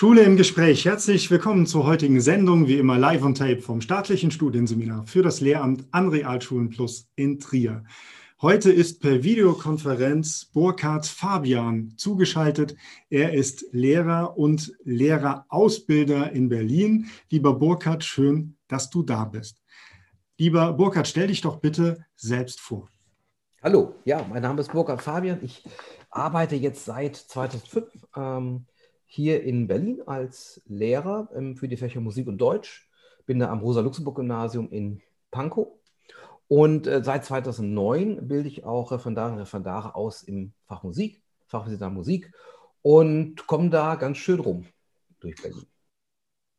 Schule im Gespräch. Herzlich willkommen zur heutigen Sendung, wie immer live on tape vom staatlichen Studienseminar für das Lehramt an Realschulen Plus in Trier. Heute ist per Videokonferenz Burkhard Fabian zugeschaltet. Er ist Lehrer und Lehrerausbilder in Berlin. Lieber Burkhard, schön, dass du da bist. Lieber Burkhard, stell dich doch bitte selbst vor. Hallo, ja, mein Name ist Burkhard Fabian. Ich arbeite jetzt seit 2005 ähm, hier in Berlin als Lehrer ähm, für die Fächer Musik und Deutsch. Bin da am Rosa-Luxemburg-Gymnasium in Pankow und äh, seit 2009 bilde ich auch Referendare und Referendare aus im Fach Musik, Fachwissenschaften Musik und komme da ganz schön rum durch Berlin.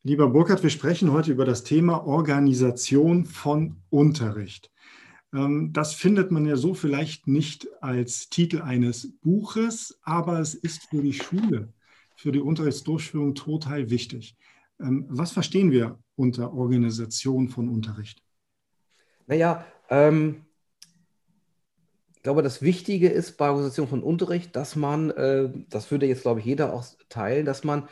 Lieber Burkhard, wir sprechen heute über das Thema Organisation von Unterricht. Ähm, das findet man ja so vielleicht nicht als Titel eines Buches, aber es ist für die Schule, für die Unterrichtsdurchführung total wichtig. Ähm, was verstehen wir unter Organisation von Unterricht? Naja, ähm, ich glaube, das Wichtige ist bei Organisation von Unterricht, dass man, äh, das würde jetzt, glaube ich, jeder auch teilen, dass man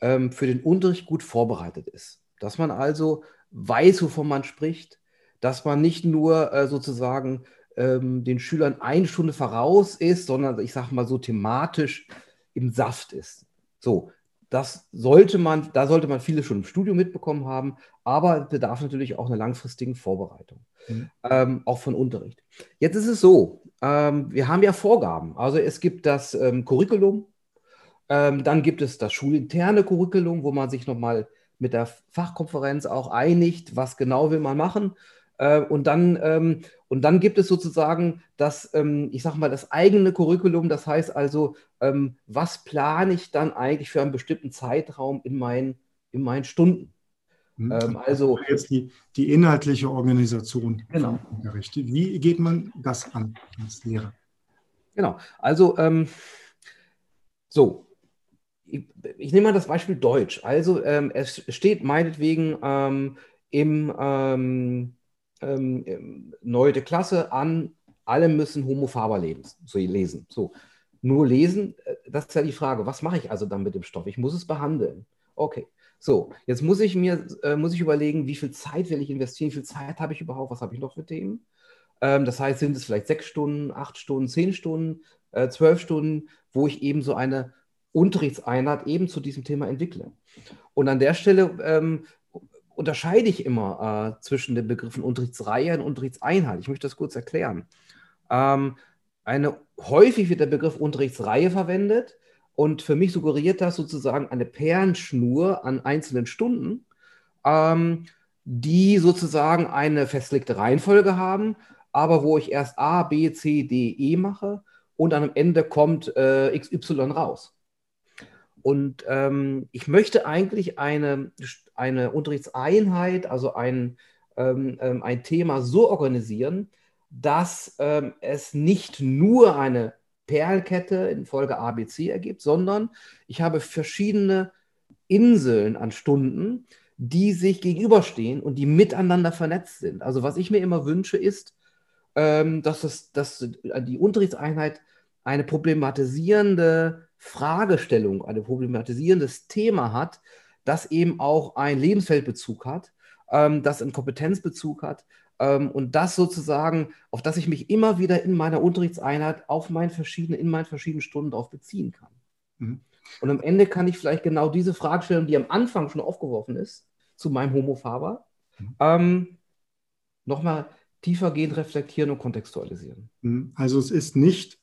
ähm, für den Unterricht gut vorbereitet ist. Dass man also weiß, wovon man spricht, dass man nicht nur äh, sozusagen ähm, den Schülern eine Stunde voraus ist, sondern ich sage mal so thematisch im Saft ist. So, das sollte man, da sollte man viele schon im Studium mitbekommen haben, aber bedarf natürlich auch einer langfristigen Vorbereitung, mhm. ähm, auch von Unterricht. Jetzt ist es so, ähm, wir haben ja Vorgaben. Also es gibt das ähm, Curriculum, ähm, dann gibt es das schulinterne Curriculum, wo man sich nochmal mit der Fachkonferenz auch einigt, was genau will man machen. Äh, und, dann, ähm, und dann gibt es sozusagen das, ähm, ich sage mal, das eigene Curriculum. Das heißt also, ähm, was plane ich dann eigentlich für einen bestimmten Zeitraum in meinen, in meinen Stunden? Hm. Ähm, also jetzt die, die inhaltliche Organisation genau. Unterricht. Wie geht man das an als Lehrer? Genau, also ähm, so, ich, ich, nehme mal das Beispiel Deutsch. Also ähm, es steht meinetwegen ähm, im ähm, ähm, neunte Klasse an, alle müssen Homo faber leben, so lesen. So, nur lesen, äh, das ist ja die Frage, was mache ich also dann mit dem Stoff? Ich muss es behandeln. Okay. So, jetzt muss ich mir, äh, muss ich überlegen, wie viel Zeit will ich investieren, wie viel Zeit habe ich überhaupt, was habe ich noch für Themen? Ähm, das heißt, sind es vielleicht sechs Stunden, acht Stunden, zehn Stunden, äh, zwölf Stunden, wo ich eben so eine Unterrichtseinheit eben zu diesem Thema entwickle. Und an der Stelle ähm, unterscheide ich immer äh, zwischen den Begriffen Unterrichtsreihe und Unterrichtseinheit. Ich möchte das kurz erklären. Ähm, eine, häufig wird der Begriff Unterrichtsreihe verwendet und für mich suggeriert das sozusagen eine Perlenschnur an einzelnen Stunden, ähm, die sozusagen eine festgelegte Reihenfolge haben, aber wo ich erst A, B, C, D, E mache und am Ende kommt äh, XY raus. Und ähm, ich möchte eigentlich eine, eine Unterrichtseinheit, also ein, ähm, ähm, ein Thema so organisieren, dass ähm, es nicht nur eine Perlkette in Folge ABC ergibt, sondern ich habe verschiedene Inseln an Stunden, die sich gegenüberstehen und die miteinander vernetzt sind. Also was ich mir immer wünsche, ist, ähm, dass, es, dass die Unterrichtseinheit eine problematisierende Fragestellung, ein problematisierendes Thema hat, das eben auch einen Lebensfeldbezug hat, ähm, das einen Kompetenzbezug hat ähm, und das sozusagen, auf das ich mich immer wieder in meiner Unterrichtseinheit auf meinen verschiedenen, in meinen verschiedenen Stunden darauf beziehen kann. Mhm. Und am Ende kann ich vielleicht genau diese Fragestellung, die am Anfang schon aufgeworfen ist, zu meinem Homo Faber, mhm. ähm, nochmal tiefergehend reflektieren und kontextualisieren. Mhm. Also es ist nicht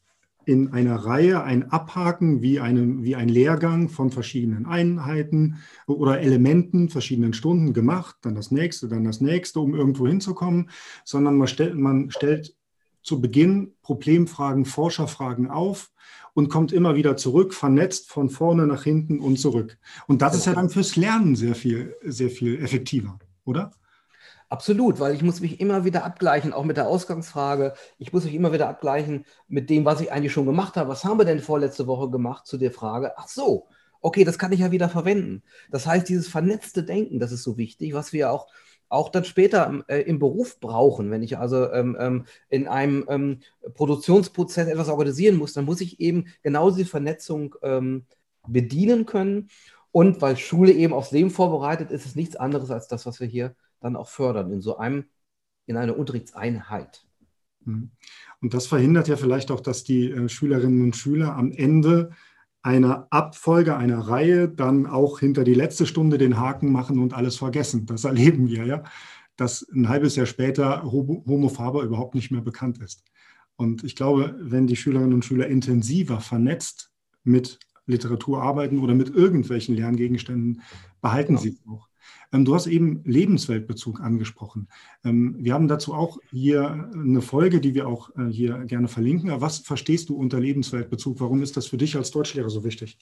in einer Reihe ein Abhaken wie, eine, wie ein Lehrgang von verschiedenen Einheiten oder Elementen, verschiedenen Stunden gemacht, dann das nächste, dann das nächste, um irgendwo hinzukommen, sondern man, stellt, man stellt zu Beginn Problemfragen, Forscherfragen auf und kommt immer wieder zurück, vernetzt von vorne nach hinten und zurück. Und das ist ja dann fürs Lernen sehr viel, sehr viel effektiver, oder? Absolut, weil ich muss mich immer wieder abgleichen, auch mit der Ausgangsfrage. Ich muss mich immer wieder abgleichen mit dem, was ich eigentlich schon gemacht habe. Was haben wir denn vorletzte Woche gemacht zu der Frage? Ach so, okay, das kann ich ja wieder verwenden. Das heißt, dieses vernetzte Denken, das ist so wichtig, was wir auch auch dann später äh, im Beruf brauchen. Wenn ich also ähm, ähm, in einem ähm, Produktionsprozess etwas organisieren muss, dann muss ich eben genau diese Vernetzung ähm, bedienen können. Und weil Schule eben aufs Leben vorbereitet, ist es nichts anderes als das, was wir hier dann auch fördern, in so einem, in einer Unterrichtseinheit. Mhm. Und das verhindert ja vielleicht auch, dass die äh, Schülerinnen und Schüler am Ende einer Abfolge, einer Reihe dann auch hinter die letzte Stunde den Haken machen und alles vergessen. Das erleben wir ja, dass ein halbes Jahr später Homo Faber überhaupt nicht mehr bekannt ist. Und ich glaube, wenn die Schülerinnen und Schüler intensiver vernetzt mit Literatur arbeiten oder mit irgendwelchen Lerngegenständen, behalten genau. sie es auch. Ähm, du hast eben Lebensweltbezug angesprochen. Ähm, wir haben dazu auch hier eine Folge, die wir auch äh, hier gerne verlinken. Aber was verstehst du unter Lebensweltbezug? Warum ist das für dich als Deutschlehrer so wichtig?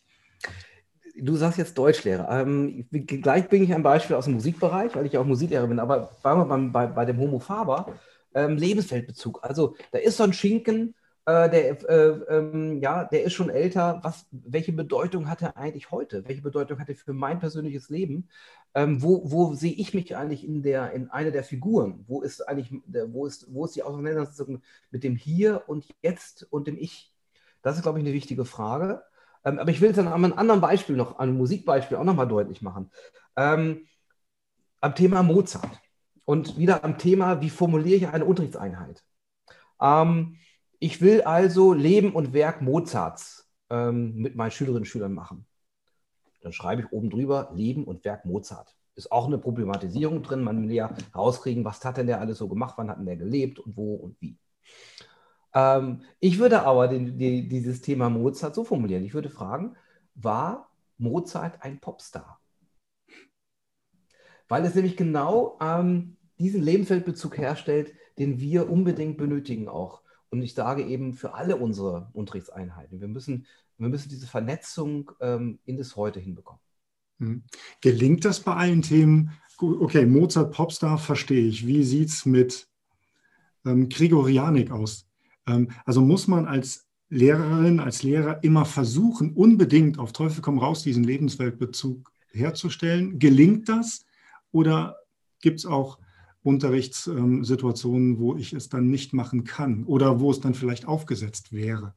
Du sagst jetzt Deutschlehrer. Ähm, gleich bringe ich ein Beispiel aus dem Musikbereich, weil ich auch Musiklehrer bin. Aber bleiben wir bei, bei dem Homo Faber. Lebensweltbezug. Also da ist so ein Schinken, äh, der, äh, ähm, ja, der ist schon älter. Was, welche Bedeutung hat er eigentlich heute? Welche Bedeutung hat er für mein persönliches Leben? Ähm, wo, wo sehe ich mich eigentlich in, der, in einer der Figuren? Wo ist eigentlich, wo ist, wo ist die Auseinandersetzung mit dem Hier und Jetzt und dem Ich? Das ist, glaube ich, eine wichtige Frage. Ähm, aber ich will es dann an einem anderen Beispiel noch, einem Musikbeispiel auch nochmal deutlich machen. Ähm, am Thema Mozart und wieder am Thema, wie formuliere ich eine Unterrichtseinheit? Ähm, ich will also Leben und Werk Mozarts ähm, mit meinen Schülerinnen und Schülern machen. Dann schreibe ich oben drüber Leben und Werk Mozart. Ist auch eine Problematisierung drin. Man will ja rauskriegen, was hat denn der alles so gemacht, wann hat denn der gelebt und wo und wie. Ähm, ich würde aber den, die, dieses Thema Mozart so formulieren. Ich würde fragen, war Mozart ein Popstar? Weil es nämlich genau ähm, diesen Lebensweltbezug herstellt, den wir unbedingt benötigen auch. Und ich sage eben für alle unsere Unterrichtseinheiten, wir müssen, wir müssen diese Vernetzung ähm, in das Heute hinbekommen. Mhm. Gelingt das bei allen Themen? Okay, Mozart, Popstar, verstehe ich. Wie sieht es mit ähm, Gregorianik aus? Ähm, also muss man als Lehrerin, als Lehrer immer versuchen, unbedingt auf Teufel komm raus diesen Lebensweltbezug herzustellen? Gelingt das? Oder gibt es auch Unterrichtssituationen, wo ich es dann nicht machen kann oder wo es dann vielleicht aufgesetzt wäre?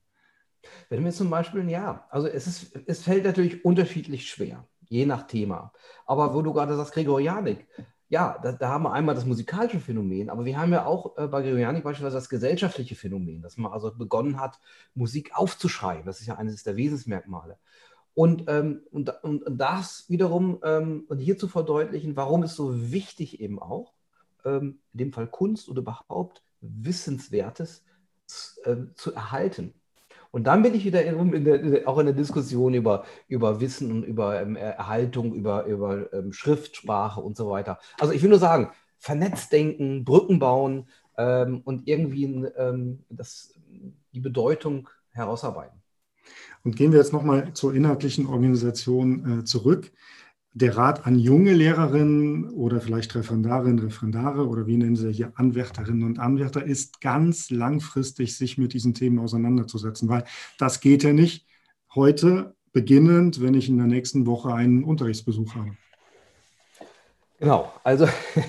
Wenn wir zum Beispiel, ja, also es, ist, es fällt natürlich unterschiedlich schwer, je nach Thema. Aber wo du gerade sagst, Gregorianik, ja, da, da, haben wir einmal das musikalische Phänomen, aber wir haben ja auch äh, bei Gregorianik beispielsweise das gesellschaftliche Phänomen, dass man also begonnen hat, Musik aufzuschreiben. Das ist ja eines der Wesensmerkmale. Und, ähm, und, und, das wiederum ähm, und hier zu verdeutlichen, warum es so wichtig eben auch, in dem Fall Kunst oder überhaupt Wissenswertes äh, zu erhalten. Und dann bin ich wieder in, in der, auch in der Diskussion über, über Wissen und über ähm, Erhaltung, über, über ähm, Schriftsprache und so weiter. Also ich will nur sagen, vernetzt denken, Brücken bauen ähm, und irgendwie ähm, das, die Bedeutung herausarbeiten. Und gehen wir jetzt nochmal zur inhaltlichen Organisation äh, zurück der Rat an junge Lehrerinnen oder vielleicht Referendarinnen, Referendare oder wie nennen Sie hier Anwärterinnen und Anwärter ist, ganz langfristig sich mit diesen Themen auseinanderzusetzen, weil das geht ja nicht heute beginnend, wenn ich in der nächsten Woche einen Unterrichtsbesuch habe. Genau, also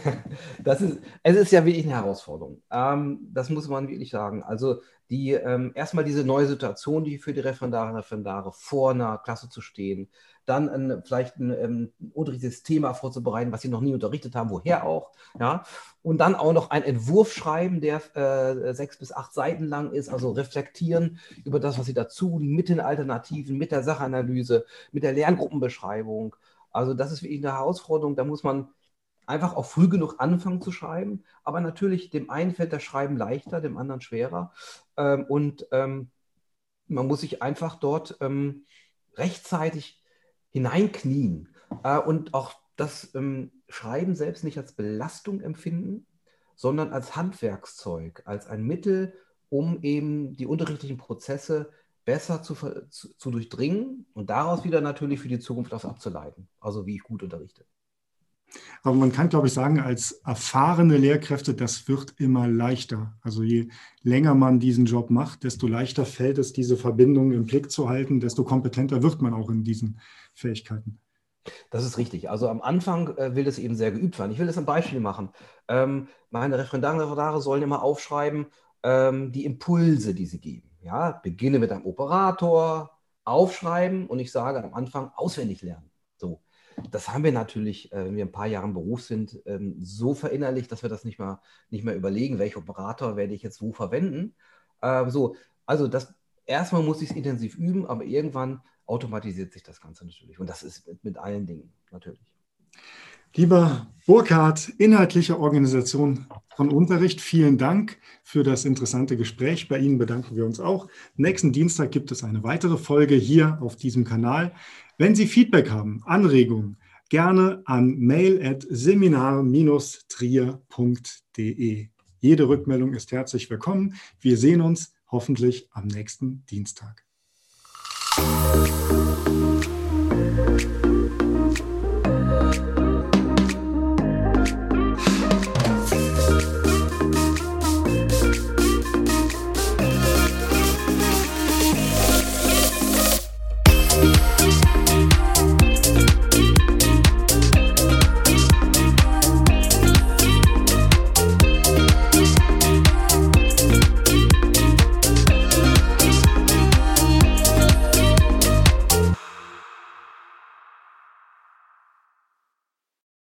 das ist, es ist ja wirklich eine Herausforderung. Ähm, das muss man wirklich sagen. Also die ähm, erstmal diese neue Situation, die für die Referendarinnen und Referendare vor einer Klasse zu stehen, dann ein, vielleicht ein, ähm, unterrichtetes Thema vorzubereiten, was sie noch nie unterrichtet haben, woher auch, ja, und dann auch noch einen Entwurf schreiben, der äh, sechs bis acht Seiten lang ist, also reflektieren über das, was sie dazu, mit den Alternativen, mit der Sachanalyse, mit der Lerngruppenbeschreibung. Also das ist wirklich eine Herausforderung, da muss man einfach auch früh genug anfangen zu schreiben, aber natürlich dem einen fällt das Schreiben leichter, dem anderen schwerer ähm, und ähm, man muss sich einfach dort ähm, rechtzeitig hineinknien äh, und auch das ähm, Schreiben selbst nicht als Belastung empfinden, sondern als Handwerkszeug, als ein Mittel, um eben die unterrichtlichen Prozesse besser zu, zu, zu durchdringen und daraus wieder natürlich für die Zukunft was abzuleiten. Also wie ich gut unterrichte. Aber man kann, glaube ich, sagen, als erfahrene Lehrkräfte, das wird immer leichter. Also je länger man diesen Job macht, desto leichter fällt es, diese Verbindung im Blick zu halten, desto kompetenter wird man auch in diesen Fähigkeiten. Das ist richtig. Also am Anfang äh, will das eben sehr geübt werden. Ich will das ein Beispiel machen. Ähm, meine Referendarinnen und Referendare sollen immer aufschreiben, ähm, die Impulse, die sie geben. Ja, beginne mit einem Operator, aufschreiben und ich sage am Anfang auswendig lernen. Das haben wir natürlich, äh, wenn wir ein paar Jahre im Beruf sind, ähm, so verinnerlicht, dass wir das nicht mehr, nicht mehr überlegen, welchen Operator werde ich jetzt wo verwenden. Äh, so, also das, erstmal muss ich es intensiv üben, aber irgendwann automatisiert sich das Ganze natürlich. Und das ist mit allen Dingen natürlich. Lieber Burkhard, inhaltliche Organisation von Unterricht, vielen Dank für das interessante Gespräch. Bei Ihnen bedanken wir uns auch. Nächsten Dienstag gibt es eine weitere Folge hier auf diesem Kanal. Wenn Sie Feedback haben, Anregungen, gerne an mail.seminar-trier.de. Jede Rückmeldung ist herzlich willkommen. Wir sehen uns hoffentlich am nächsten Dienstag.